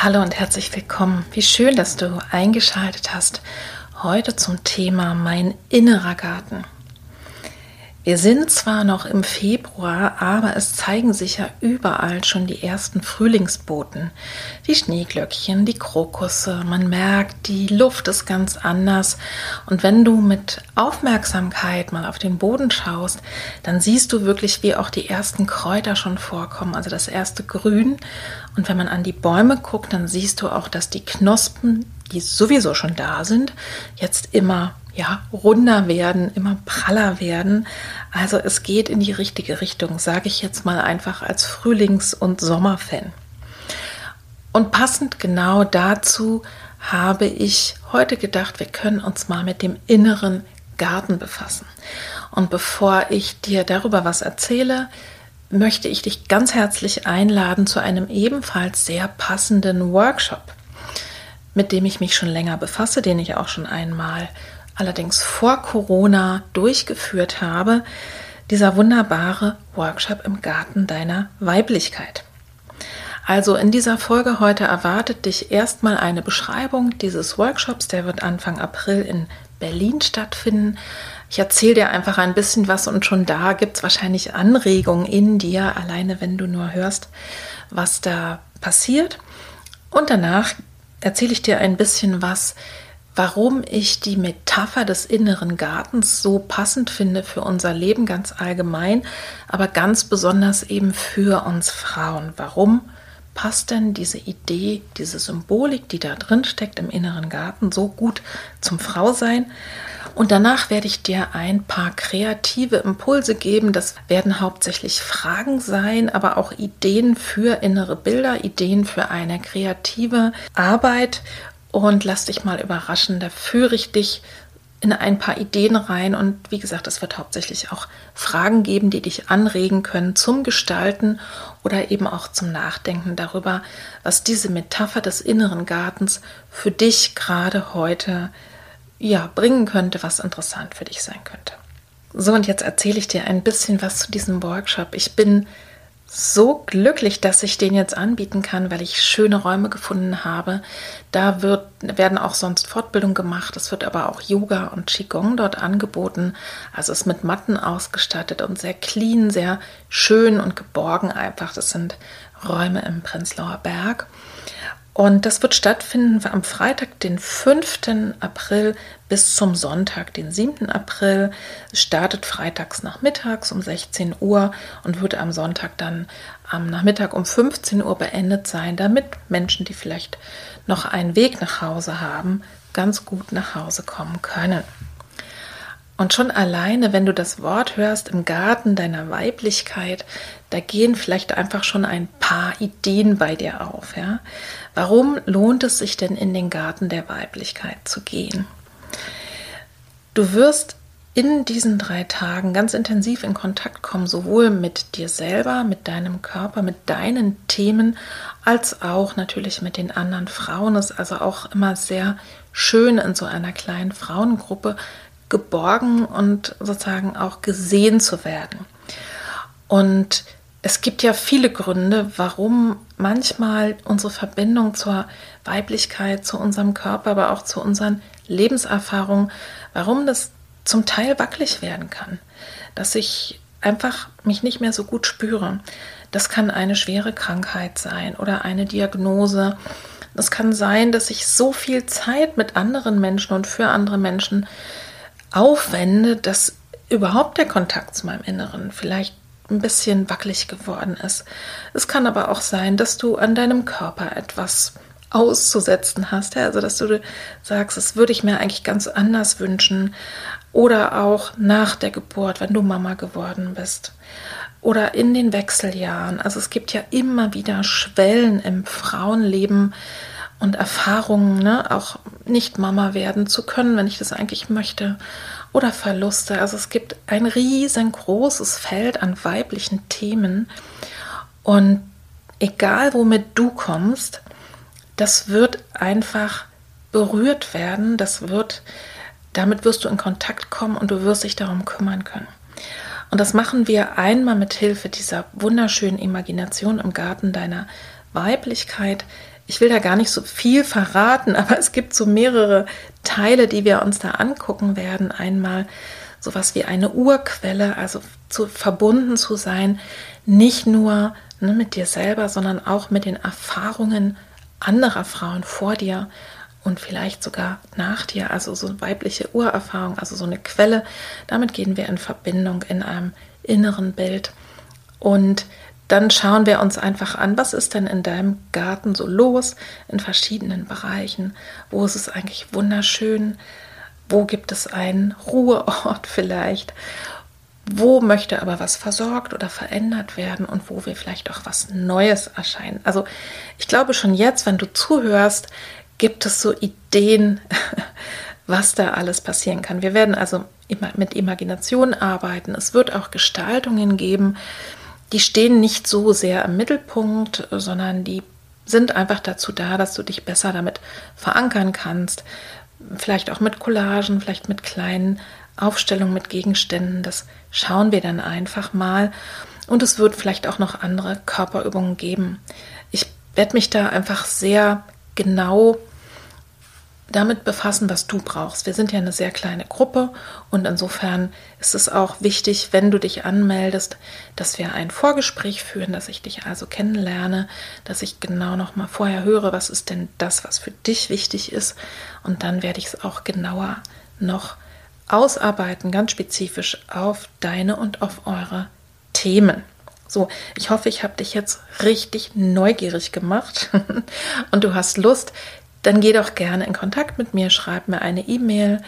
Hallo und herzlich willkommen. Wie schön, dass du eingeschaltet hast. Heute zum Thema mein innerer Garten. Wir sind zwar noch im Februar, aber es zeigen sich ja überall schon die ersten Frühlingsboten. Die Schneeglöckchen, die Krokusse, man merkt, die Luft ist ganz anders. Und wenn du mit Aufmerksamkeit mal auf den Boden schaust, dann siehst du wirklich, wie auch die ersten Kräuter schon vorkommen, also das erste Grün. Und wenn man an die Bäume guckt, dann siehst du auch, dass die Knospen, die sowieso schon da sind, jetzt immer ja, runder werden, immer praller werden. Also es geht in die richtige Richtung, sage ich jetzt mal einfach als Frühlings- und Sommerfan. Und passend genau dazu habe ich heute gedacht, wir können uns mal mit dem inneren Garten befassen. Und bevor ich dir darüber was erzähle, möchte ich dich ganz herzlich einladen zu einem ebenfalls sehr passenden Workshop, mit dem ich mich schon länger befasse, den ich auch schon einmal allerdings vor Corona durchgeführt habe, dieser wunderbare Workshop im Garten deiner Weiblichkeit. Also in dieser Folge heute erwartet dich erstmal eine Beschreibung dieses Workshops, der wird Anfang April in Berlin stattfinden. Ich erzähle dir einfach ein bisschen was und schon da gibt es wahrscheinlich Anregungen in dir, alleine wenn du nur hörst, was da passiert. Und danach erzähle ich dir ein bisschen was warum ich die Metapher des inneren Gartens so passend finde für unser Leben ganz allgemein, aber ganz besonders eben für uns Frauen. Warum passt denn diese Idee, diese Symbolik, die da drin steckt im inneren Garten, so gut zum Frausein? Und danach werde ich dir ein paar kreative Impulse geben. Das werden hauptsächlich Fragen sein, aber auch Ideen für innere Bilder, Ideen für eine kreative Arbeit und lass dich mal überraschen. Da führe ich dich in ein paar Ideen rein und wie gesagt, es wird hauptsächlich auch Fragen geben, die dich anregen können zum Gestalten oder eben auch zum Nachdenken darüber, was diese Metapher des inneren Gartens für dich gerade heute ja bringen könnte, was interessant für dich sein könnte. So und jetzt erzähle ich dir ein bisschen was zu diesem Workshop. Ich bin so glücklich, dass ich den jetzt anbieten kann, weil ich schöne Räume gefunden habe. Da wird, werden auch sonst Fortbildungen gemacht. Es wird aber auch Yoga und Qigong dort angeboten. Also ist mit Matten ausgestattet und sehr clean, sehr schön und geborgen einfach. Das sind Räume im Prenzlauer Berg. Und das wird stattfinden am Freitag, den 5. April bis zum Sonntag, den 7. April. Startet freitags nachmittags um 16 Uhr und wird am Sonntag dann am Nachmittag um 15 Uhr beendet sein, damit Menschen, die vielleicht noch einen Weg nach Hause haben, ganz gut nach Hause kommen können. Und schon alleine, wenn du das Wort hörst im Garten deiner Weiblichkeit, da gehen vielleicht einfach schon ein paar Ideen bei dir auf. Ja? Warum lohnt es sich denn in den Garten der Weiblichkeit zu gehen? Du wirst in diesen drei Tagen ganz intensiv in Kontakt kommen, sowohl mit dir selber, mit deinem Körper, mit deinen Themen, als auch natürlich mit den anderen Frauen. Es ist also auch immer sehr schön in so einer kleinen Frauengruppe geborgen und sozusagen auch gesehen zu werden. Und es gibt ja viele Gründe, warum manchmal unsere Verbindung zur Weiblichkeit, zu unserem Körper, aber auch zu unseren Lebenserfahrungen, warum das zum Teil wackelig werden kann, dass ich einfach mich nicht mehr so gut spüre. Das kann eine schwere Krankheit sein oder eine Diagnose. Es kann sein, dass ich so viel Zeit mit anderen Menschen und für andere Menschen aufwende, dass überhaupt der Kontakt zu meinem Inneren vielleicht ein bisschen wackelig geworden ist. Es kann aber auch sein, dass du an deinem Körper etwas auszusetzen hast. Also, dass du sagst, das würde ich mir eigentlich ganz anders wünschen. Oder auch nach der Geburt, wenn du Mama geworden bist. Oder in den Wechseljahren. Also es gibt ja immer wieder Schwellen im Frauenleben und Erfahrungen, ne? auch nicht Mama werden zu können, wenn ich das eigentlich möchte. Oder Verluste. Also es gibt ein riesengroßes Feld an weiblichen Themen. Und egal womit du kommst, das wird einfach berührt werden, das wird, damit wirst du in Kontakt kommen und du wirst dich darum kümmern können. Und das machen wir einmal mit Hilfe dieser wunderschönen Imagination im Garten deiner Weiblichkeit. Ich will da gar nicht so viel verraten, aber es gibt so mehrere Teile, die wir uns da angucken werden. Einmal sowas wie eine Urquelle, also zu, verbunden zu sein, nicht nur ne, mit dir selber, sondern auch mit den Erfahrungen anderer Frauen vor dir und vielleicht sogar nach dir, also so weibliche Urerfahrung, also so eine Quelle. Damit gehen wir in Verbindung in einem inneren Bild und dann schauen wir uns einfach an, was ist denn in deinem Garten so los in verschiedenen Bereichen? Wo ist es eigentlich wunderschön? Wo gibt es einen Ruheort vielleicht? wo möchte aber was versorgt oder verändert werden und wo will vielleicht auch was Neues erscheinen. Also ich glaube schon jetzt, wenn du zuhörst, gibt es so Ideen, was da alles passieren kann. Wir werden also mit Imagination arbeiten. Es wird auch Gestaltungen geben, die stehen nicht so sehr im Mittelpunkt, sondern die sind einfach dazu da, dass du dich besser damit verankern kannst. Vielleicht auch mit Collagen, vielleicht mit kleinen Aufstellung mit Gegenständen, das schauen wir dann einfach mal. Und es wird vielleicht auch noch andere Körperübungen geben. Ich werde mich da einfach sehr genau damit befassen, was du brauchst. Wir sind ja eine sehr kleine Gruppe und insofern ist es auch wichtig, wenn du dich anmeldest, dass wir ein Vorgespräch führen, dass ich dich also kennenlerne, dass ich genau noch mal vorher höre, was ist denn das, was für dich wichtig ist und dann werde ich es auch genauer noch ausarbeiten, ganz spezifisch auf deine und auf eure Themen. So, ich hoffe, ich habe dich jetzt richtig neugierig gemacht und du hast Lust. Dann geh doch gerne in Kontakt mit mir, schreib mir eine E-Mail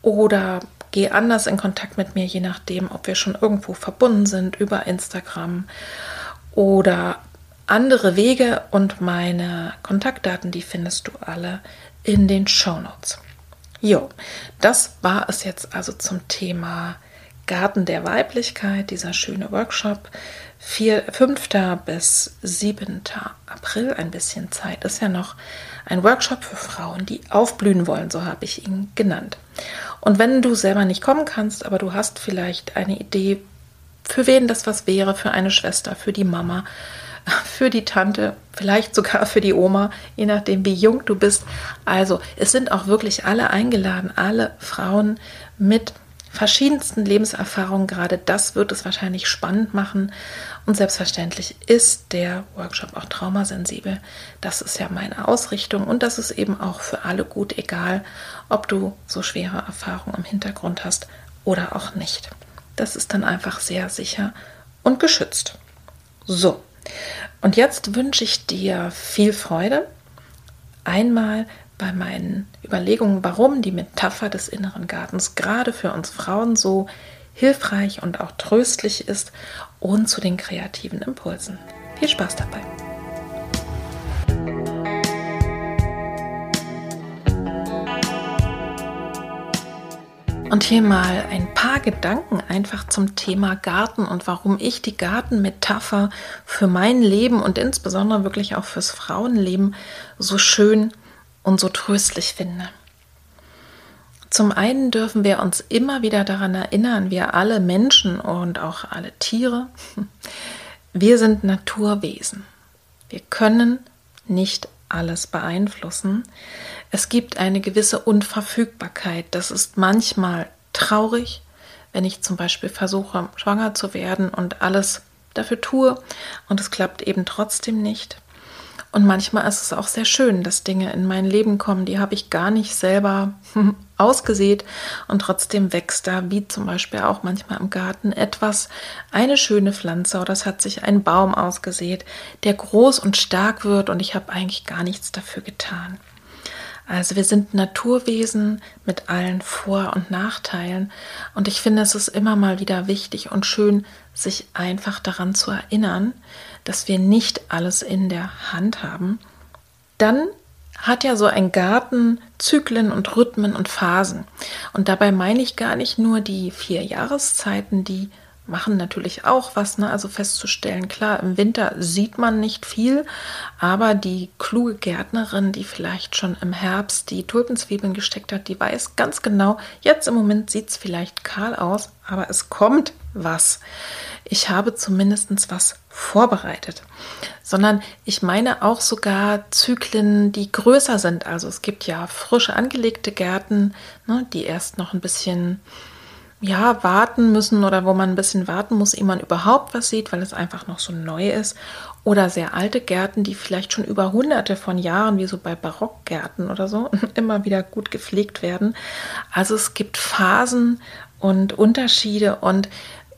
oder geh anders in Kontakt mit mir, je nachdem, ob wir schon irgendwo verbunden sind über Instagram oder andere Wege und meine Kontaktdaten, die findest du alle in den Show Notes. Jo, das war es jetzt also zum Thema Garten der Weiblichkeit, dieser schöne Workshop. 4, 5. bis 7. April, ein bisschen Zeit ist ja noch ein Workshop für Frauen, die aufblühen wollen, so habe ich ihn genannt. Und wenn du selber nicht kommen kannst, aber du hast vielleicht eine Idee, für wen das was wäre, für eine Schwester, für die Mama, für die Tante, vielleicht sogar für die Oma, je nachdem, wie jung du bist. Also, es sind auch wirklich alle eingeladen, alle Frauen mit verschiedensten Lebenserfahrungen. Gerade das wird es wahrscheinlich spannend machen. Und selbstverständlich ist der Workshop auch traumasensibel. Das ist ja meine Ausrichtung und das ist eben auch für alle gut, egal ob du so schwere Erfahrungen im Hintergrund hast oder auch nicht. Das ist dann einfach sehr sicher und geschützt. So, und jetzt wünsche ich dir viel Freude. Einmal bei meinen Überlegungen, warum die Metapher des inneren Gartens gerade für uns Frauen so hilfreich und auch tröstlich ist und zu den kreativen Impulsen. Viel Spaß dabei! Und hier mal ein paar Gedanken einfach zum Thema Garten und warum ich die Gartenmetapher für mein Leben und insbesondere wirklich auch fürs Frauenleben so schön und so tröstlich finde. Zum einen dürfen wir uns immer wieder daran erinnern, wir alle Menschen und auch alle Tiere, wir sind Naturwesen. Wir können nicht alles beeinflussen. Es gibt eine gewisse Unverfügbarkeit. Das ist manchmal traurig, wenn ich zum Beispiel versuche, schwanger zu werden und alles dafür tue und es klappt eben trotzdem nicht. Und manchmal ist es auch sehr schön, dass Dinge in mein Leben kommen, die habe ich gar nicht selber ausgesät und trotzdem wächst da, wie zum Beispiel auch manchmal im Garten, etwas, eine schöne Pflanze oder es hat sich ein Baum ausgesät, der groß und stark wird und ich habe eigentlich gar nichts dafür getan. Also wir sind Naturwesen mit allen Vor- und Nachteilen und ich finde, es ist immer mal wieder wichtig und schön, sich einfach daran zu erinnern, dass wir nicht alles in der Hand haben. Dann hat ja so ein Garten Zyklen und Rhythmen und Phasen. Und dabei meine ich gar nicht nur die vier Jahreszeiten, die machen natürlich auch was, ne? also festzustellen, klar, im Winter sieht man nicht viel, aber die kluge Gärtnerin, die vielleicht schon im Herbst die Tulpenzwiebeln gesteckt hat, die weiß ganz genau, jetzt im Moment sieht es vielleicht kahl aus, aber es kommt was. Ich habe zumindest was vorbereitet, sondern ich meine auch sogar Zyklen, die größer sind. Also es gibt ja frisch angelegte Gärten, ne, die erst noch ein bisschen ja, warten müssen oder wo man ein bisschen warten muss, ehe man überhaupt was sieht, weil es einfach noch so neu ist. Oder sehr alte Gärten, die vielleicht schon über hunderte von Jahren, wie so bei Barockgärten oder so, immer wieder gut gepflegt werden. Also es gibt Phasen und Unterschiede und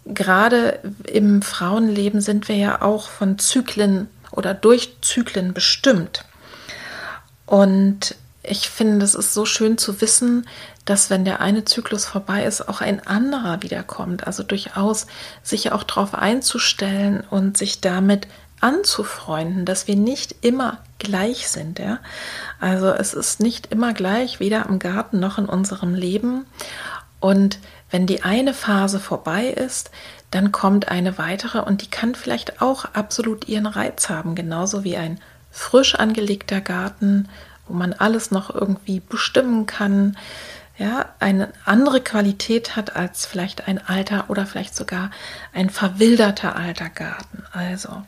gerade im Frauenleben sind wir ja auch von Zyklen oder durch Zyklen bestimmt. Und ich finde, es ist so schön zu wissen, dass wenn der eine Zyklus vorbei ist, auch ein anderer wiederkommt. Also durchaus sich auch darauf einzustellen und sich damit anzufreunden, dass wir nicht immer gleich sind. Ja? Also es ist nicht immer gleich, weder im Garten noch in unserem Leben. Und wenn die eine Phase vorbei ist, dann kommt eine weitere und die kann vielleicht auch absolut ihren Reiz haben, genauso wie ein frisch angelegter Garten wo man alles noch irgendwie bestimmen kann, ja, eine andere Qualität hat als vielleicht ein alter oder vielleicht sogar ein verwilderter alter Garten. Also,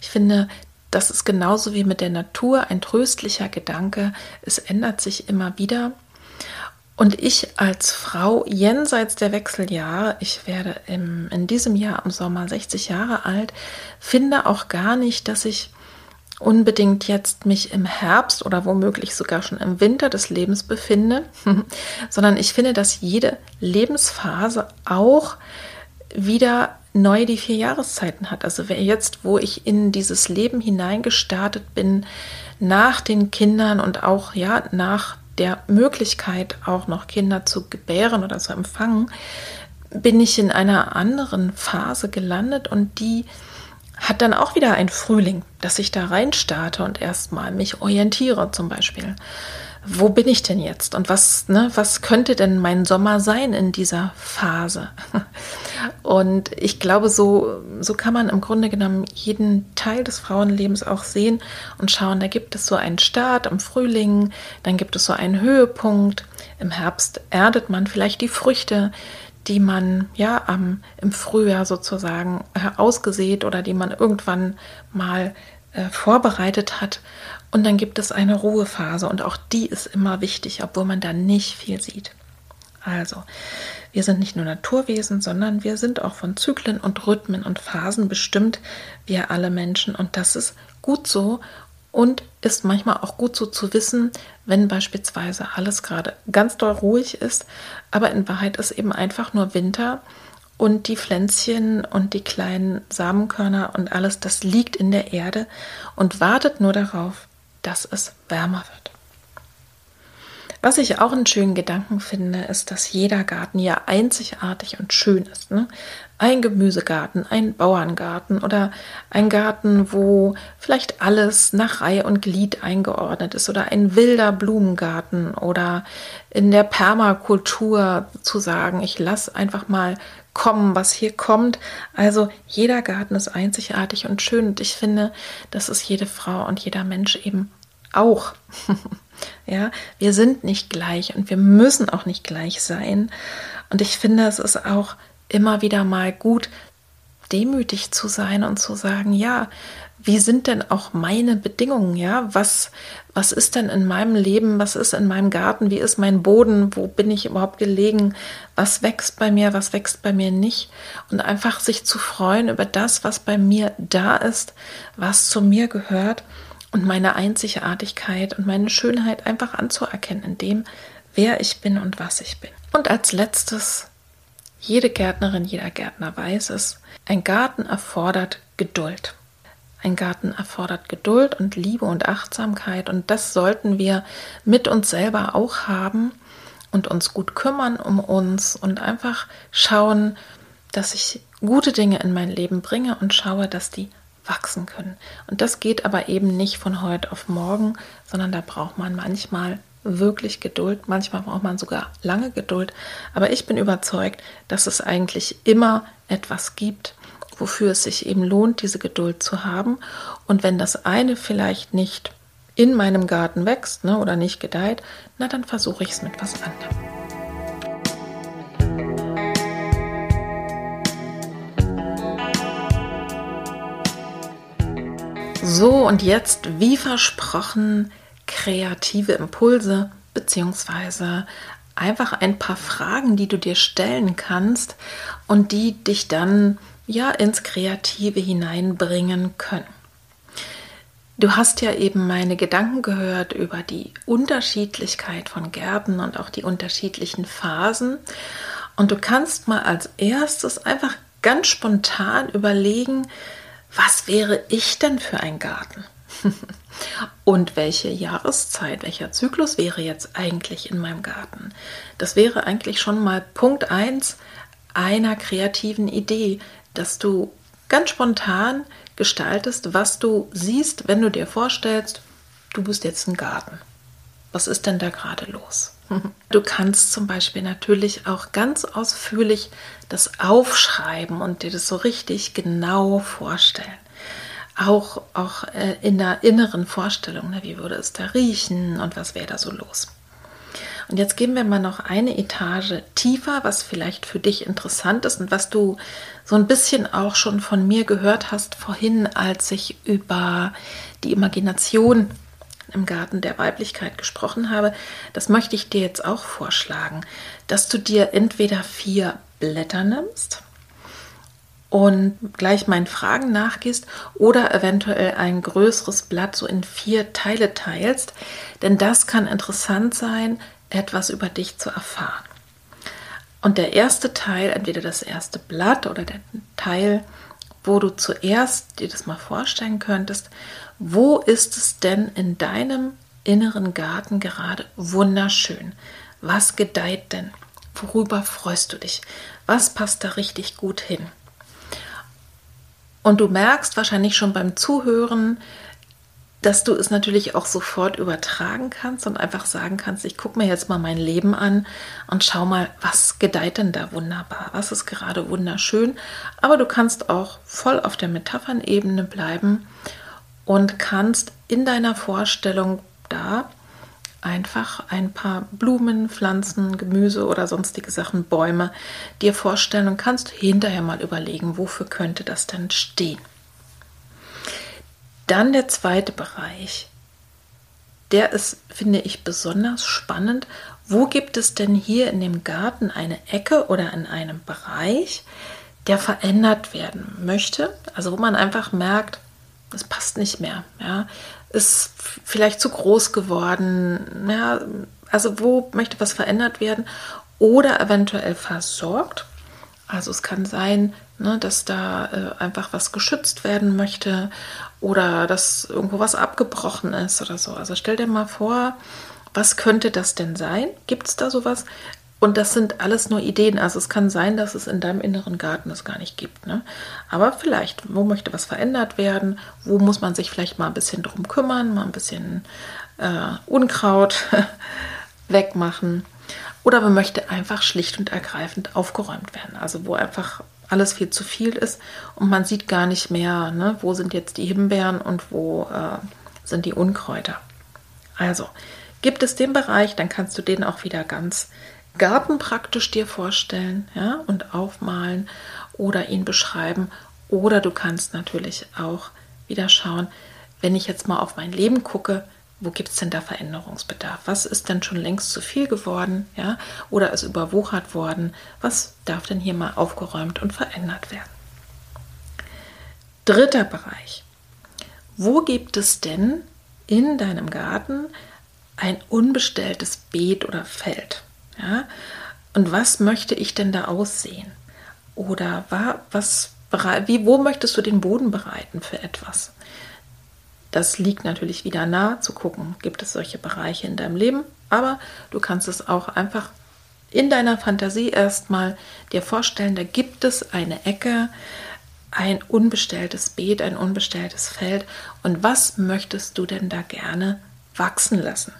ich finde, das ist genauso wie mit der Natur ein tröstlicher Gedanke. Es ändert sich immer wieder. Und ich als Frau jenseits der Wechseljahre, ich werde im, in diesem Jahr im Sommer 60 Jahre alt, finde auch gar nicht, dass ich unbedingt jetzt mich im Herbst oder womöglich sogar schon im Winter des Lebens befinde, sondern ich finde, dass jede Lebensphase auch wieder neu die vier Jahreszeiten hat. Also jetzt, wo ich in dieses Leben hineingestartet bin, nach den Kindern und auch ja nach der Möglichkeit auch noch Kinder zu gebären oder zu empfangen, bin ich in einer anderen Phase gelandet und die hat dann auch wieder ein Frühling, dass ich da rein starte und erstmal mich orientiere zum Beispiel. Wo bin ich denn jetzt und was, ne, was könnte denn mein Sommer sein in dieser Phase? Und ich glaube, so, so kann man im Grunde genommen jeden Teil des Frauenlebens auch sehen und schauen, da gibt es so einen Start im Frühling, dann gibt es so einen Höhepunkt, im Herbst erdet man vielleicht die Früchte, die man ja ähm, im Frühjahr sozusagen äh, ausgesät oder die man irgendwann mal äh, vorbereitet hat. Und dann gibt es eine Ruhephase und auch die ist immer wichtig, obwohl man da nicht viel sieht. Also, wir sind nicht nur Naturwesen, sondern wir sind auch von Zyklen und Rhythmen und Phasen bestimmt, wir alle Menschen. Und das ist gut so und ist manchmal auch gut so zu wissen, wenn beispielsweise alles gerade ganz doll ruhig ist, aber in Wahrheit ist eben einfach nur Winter und die Pflänzchen und die kleinen Samenkörner und alles, das liegt in der Erde und wartet nur darauf, dass es wärmer wird. Was ich auch einen schönen Gedanken finde, ist, dass jeder Garten ja einzigartig und schön ist. Ne? Ein Gemüsegarten, ein Bauerngarten oder ein Garten, wo vielleicht alles nach Reihe und Glied eingeordnet ist oder ein wilder Blumengarten oder in der Permakultur zu sagen, ich lasse einfach mal kommen, was hier kommt. Also jeder Garten ist einzigartig und schön und ich finde, das ist jede Frau und jeder Mensch eben auch. Ja, wir sind nicht gleich und wir müssen auch nicht gleich sein. Und ich finde, es ist auch immer wieder mal gut, demütig zu sein und zu sagen, ja, wie sind denn auch meine Bedingungen, ja? Was, was ist denn in meinem Leben? Was ist in meinem Garten? Wie ist mein Boden? Wo bin ich überhaupt gelegen? Was wächst bei mir? Was wächst bei mir nicht? Und einfach sich zu freuen über das, was bei mir da ist, was zu mir gehört und meine Einzigartigkeit und meine Schönheit einfach anzuerkennen in dem, wer ich bin und was ich bin. Und als letztes, jede Gärtnerin, jeder Gärtner weiß es, ein Garten erfordert Geduld. Ein Garten erfordert Geduld und Liebe und Achtsamkeit und das sollten wir mit uns selber auch haben und uns gut kümmern um uns und einfach schauen, dass ich gute Dinge in mein Leben bringe und schaue, dass die wachsen können. Und das geht aber eben nicht von heute auf morgen, sondern da braucht man manchmal wirklich Geduld. Manchmal braucht man sogar lange Geduld. Aber ich bin überzeugt, dass es eigentlich immer etwas gibt, wofür es sich eben lohnt, diese Geduld zu haben. Und wenn das eine vielleicht nicht in meinem Garten wächst ne, oder nicht gedeiht, na dann versuche ich es mit was anderem. So, und jetzt, wie versprochen, kreative Impulse beziehungsweise einfach ein paar Fragen, die du dir stellen kannst und die dich dann ja ins Kreative hineinbringen können. Du hast ja eben meine Gedanken gehört über die Unterschiedlichkeit von Gärten und auch die unterschiedlichen Phasen. Und du kannst mal als erstes einfach ganz spontan überlegen, was wäre ich denn für ein Garten? Und welche Jahreszeit, welcher Zyklus wäre jetzt eigentlich in meinem Garten? Das wäre eigentlich schon mal Punkt 1 einer kreativen Idee, dass du ganz spontan gestaltest, was du siehst, wenn du dir vorstellst, du bist jetzt ein Garten. Was ist denn da gerade los? Du kannst zum Beispiel natürlich auch ganz ausführlich das aufschreiben und dir das so richtig genau vorstellen auch, auch äh, in der inneren Vorstellung, ne, wie würde es da riechen und was wäre da so los. Und jetzt gehen wir mal noch eine Etage tiefer, was vielleicht für dich interessant ist und was du so ein bisschen auch schon von mir gehört hast vorhin, als ich über die Imagination im Garten der Weiblichkeit gesprochen habe. Das möchte ich dir jetzt auch vorschlagen, dass du dir entweder vier Blätter nimmst, und gleich meinen Fragen nachgehst oder eventuell ein größeres Blatt so in vier Teile teilst, denn das kann interessant sein, etwas über dich zu erfahren. Und der erste Teil, entweder das erste Blatt oder der Teil, wo du zuerst dir das mal vorstellen könntest, wo ist es denn in deinem inneren Garten gerade wunderschön? Was gedeiht denn? Worüber freust du dich? Was passt da richtig gut hin? Und du merkst wahrscheinlich schon beim Zuhören, dass du es natürlich auch sofort übertragen kannst und einfach sagen kannst, ich gucke mir jetzt mal mein Leben an und schau mal, was gedeiht denn da wunderbar, was ist gerade wunderschön. Aber du kannst auch voll auf der Metaphernebene bleiben und kannst in deiner Vorstellung da einfach ein paar Blumen, Pflanzen, Gemüse oder sonstige Sachen, Bäume dir vorstellen und kannst hinterher mal überlegen, wofür könnte das denn stehen. Dann der zweite Bereich. Der ist, finde ich, besonders spannend. Wo gibt es denn hier in dem Garten eine Ecke oder in einem Bereich, der verändert werden möchte? Also wo man einfach merkt, es passt nicht mehr. Ja? ist vielleicht zu groß geworden. Ja, also wo möchte was verändert werden oder eventuell versorgt. Also es kann sein, ne, dass da äh, einfach was geschützt werden möchte oder dass irgendwo was abgebrochen ist oder so. Also stell dir mal vor, was könnte das denn sein? Gibt es da sowas? Und das sind alles nur Ideen. Also es kann sein, dass es in deinem inneren Garten es gar nicht gibt. Ne? Aber vielleicht, wo möchte was verändert werden? Wo muss man sich vielleicht mal ein bisschen drum kümmern, mal ein bisschen äh, Unkraut wegmachen? Oder man möchte einfach schlicht und ergreifend aufgeräumt werden. Also wo einfach alles viel zu viel ist und man sieht gar nicht mehr, ne, wo sind jetzt die Himbeeren und wo äh, sind die Unkräuter. Also gibt es den Bereich, dann kannst du den auch wieder ganz Garten praktisch dir vorstellen ja, und aufmalen oder ihn beschreiben. Oder du kannst natürlich auch, wieder schauen, wenn ich jetzt mal auf mein Leben gucke, wo gibt es denn da Veränderungsbedarf? Was ist denn schon längst zu viel geworden? Ja? Oder ist überwuchert worden? Was darf denn hier mal aufgeräumt und verändert werden? Dritter Bereich. Wo gibt es denn in deinem Garten ein unbestelltes Beet oder Feld? Ja? Und was möchte ich denn da aussehen? Oder was, wie, wo möchtest du den Boden bereiten für etwas? Das liegt natürlich wieder nah zu gucken, gibt es solche Bereiche in deinem Leben, aber du kannst es auch einfach in deiner Fantasie erstmal dir vorstellen, da gibt es eine Ecke, ein unbestelltes Beet, ein unbestelltes Feld und was möchtest du denn da gerne wachsen lassen?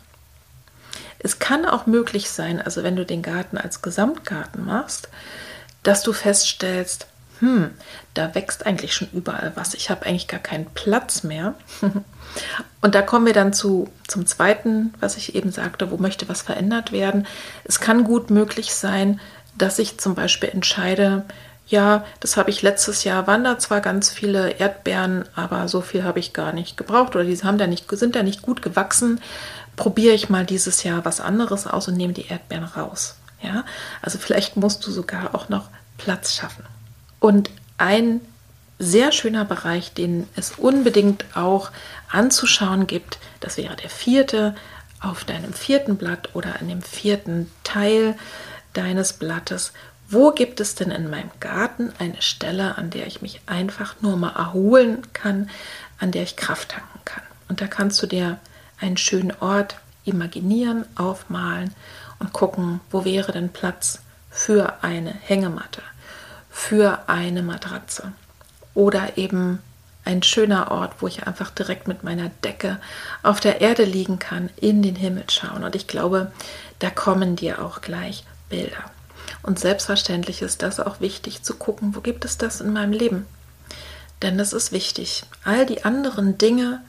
Es kann auch möglich sein, also wenn du den Garten als Gesamtgarten machst, dass du feststellst, hm, da wächst eigentlich schon überall was. Ich habe eigentlich gar keinen Platz mehr. Und da kommen wir dann zu, zum zweiten, was ich eben sagte, wo möchte was verändert werden. Es kann gut möglich sein, dass ich zum Beispiel entscheide, ja, das habe ich letztes Jahr, waren da zwar ganz viele Erdbeeren, aber so viel habe ich gar nicht gebraucht oder die haben da nicht, sind da nicht gut gewachsen. Probiere ich mal dieses Jahr was anderes aus und nehme die Erdbeeren raus. Ja, also vielleicht musst du sogar auch noch Platz schaffen. Und ein sehr schöner Bereich, den es unbedingt auch anzuschauen gibt, das wäre der vierte auf deinem vierten Blatt oder in dem vierten Teil deines Blattes. Wo gibt es denn in meinem Garten eine Stelle, an der ich mich einfach nur mal erholen kann, an der ich Kraft tanken kann? Und da kannst du dir einen schönen Ort imaginieren, aufmalen und gucken, wo wäre denn Platz für eine Hängematte, für eine Matratze oder eben ein schöner Ort, wo ich einfach direkt mit meiner Decke auf der Erde liegen kann, in den Himmel schauen. Und ich glaube, da kommen dir auch gleich Bilder. Und selbstverständlich ist das auch wichtig zu gucken, wo gibt es das in meinem Leben? Denn das ist wichtig. All die anderen Dinge,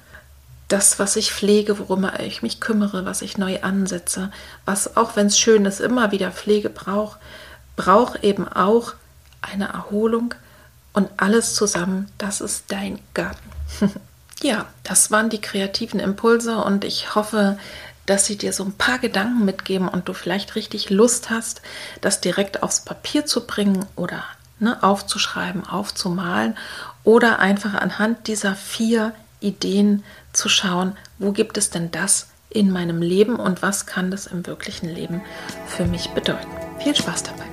das, was ich pflege, worum ich mich kümmere, was ich neu ansetze, was auch wenn es schön ist, immer wieder Pflege braucht, braucht eben auch eine Erholung und alles zusammen, das ist dein Garten. ja, das waren die kreativen Impulse und ich hoffe, dass sie dir so ein paar Gedanken mitgeben und du vielleicht richtig Lust hast, das direkt aufs Papier zu bringen oder ne, aufzuschreiben, aufzumalen oder einfach anhand dieser vier Ideen zu schauen, wo gibt es denn das in meinem Leben und was kann das im wirklichen Leben für mich bedeuten. Viel Spaß dabei!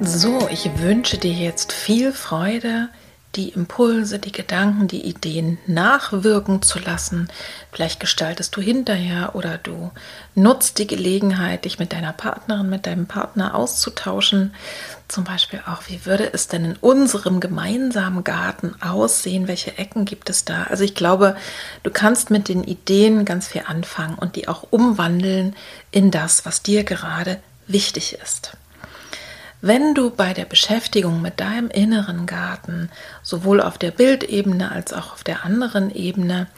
So, ich wünsche dir jetzt viel Freude, die Impulse, die Gedanken, die Ideen nachwirken zu lassen. Vielleicht gestaltest du hinterher oder du nutzt die Gelegenheit, dich mit deiner Partnerin, mit deinem Partner auszutauschen. Zum Beispiel auch, wie würde es denn in unserem gemeinsamen Garten aussehen? Welche Ecken gibt es da? Also ich glaube, du kannst mit den Ideen ganz viel anfangen und die auch umwandeln in das, was dir gerade wichtig ist. Wenn du bei der Beschäftigung mit deinem inneren Garten sowohl auf der Bildebene als auch auf der anderen Ebene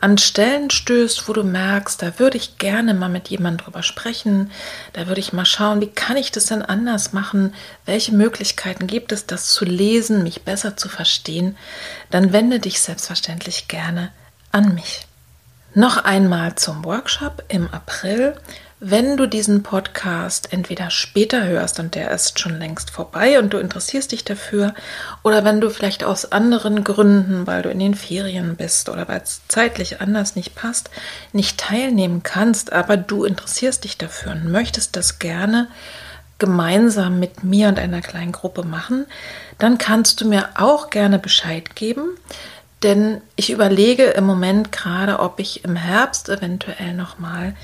an Stellen stößt, wo du merkst, da würde ich gerne mal mit jemandem drüber sprechen, da würde ich mal schauen, wie kann ich das denn anders machen, welche Möglichkeiten gibt es, das zu lesen, mich besser zu verstehen, dann wende dich selbstverständlich gerne an mich. Noch einmal zum Workshop im April. Wenn du diesen Podcast entweder später hörst und der ist schon längst vorbei und du interessierst dich dafür, oder wenn du vielleicht aus anderen Gründen, weil du in den Ferien bist oder weil es zeitlich anders nicht passt, nicht teilnehmen kannst, aber du interessierst dich dafür und möchtest das gerne gemeinsam mit mir und einer kleinen Gruppe machen, dann kannst du mir auch gerne Bescheid geben. Denn ich überlege im Moment gerade, ob ich im Herbst eventuell nochmal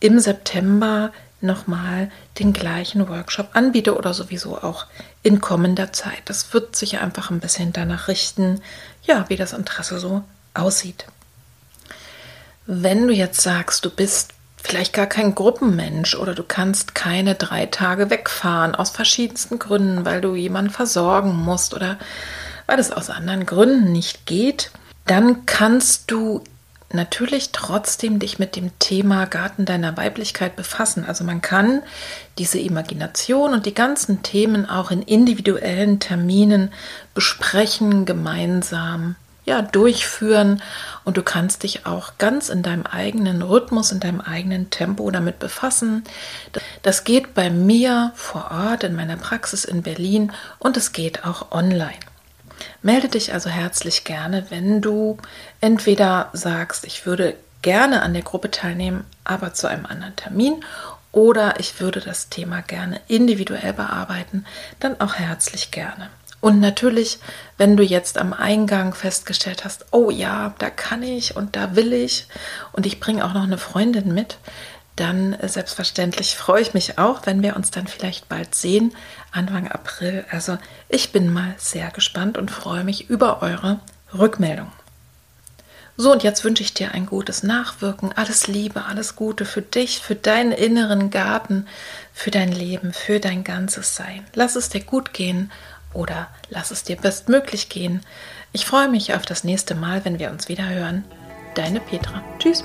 im September nochmal den gleichen Workshop anbiete oder sowieso auch in kommender Zeit. Das wird sich einfach ein bisschen danach richten, ja, wie das Interesse so aussieht. Wenn du jetzt sagst, du bist vielleicht gar kein Gruppenmensch oder du kannst keine drei Tage wegfahren aus verschiedensten Gründen, weil du jemanden versorgen musst oder weil es aus anderen Gründen nicht geht, dann kannst du natürlich trotzdem dich mit dem Thema Garten deiner Weiblichkeit befassen. Also man kann diese Imagination und die ganzen Themen auch in individuellen Terminen besprechen, gemeinsam ja, durchführen und du kannst dich auch ganz in deinem eigenen Rhythmus, in deinem eigenen Tempo damit befassen. Das geht bei mir vor Ort in meiner Praxis in Berlin und es geht auch online. Melde dich also herzlich gerne, wenn du entweder sagst, ich würde gerne an der Gruppe teilnehmen, aber zu einem anderen Termin oder ich würde das Thema gerne individuell bearbeiten, dann auch herzlich gerne. Und natürlich, wenn du jetzt am Eingang festgestellt hast, oh ja, da kann ich und da will ich und ich bringe auch noch eine Freundin mit, dann äh, selbstverständlich freue ich mich auch, wenn wir uns dann vielleicht bald sehen, Anfang April. Also ich bin mal sehr gespannt und freue mich über eure Rückmeldung. So, und jetzt wünsche ich dir ein gutes Nachwirken, alles Liebe, alles Gute für dich, für deinen inneren Garten, für dein Leben, für dein ganzes Sein. Lass es dir gut gehen oder lass es dir bestmöglich gehen. Ich freue mich auf das nächste Mal, wenn wir uns wieder hören. Deine Petra. Tschüss.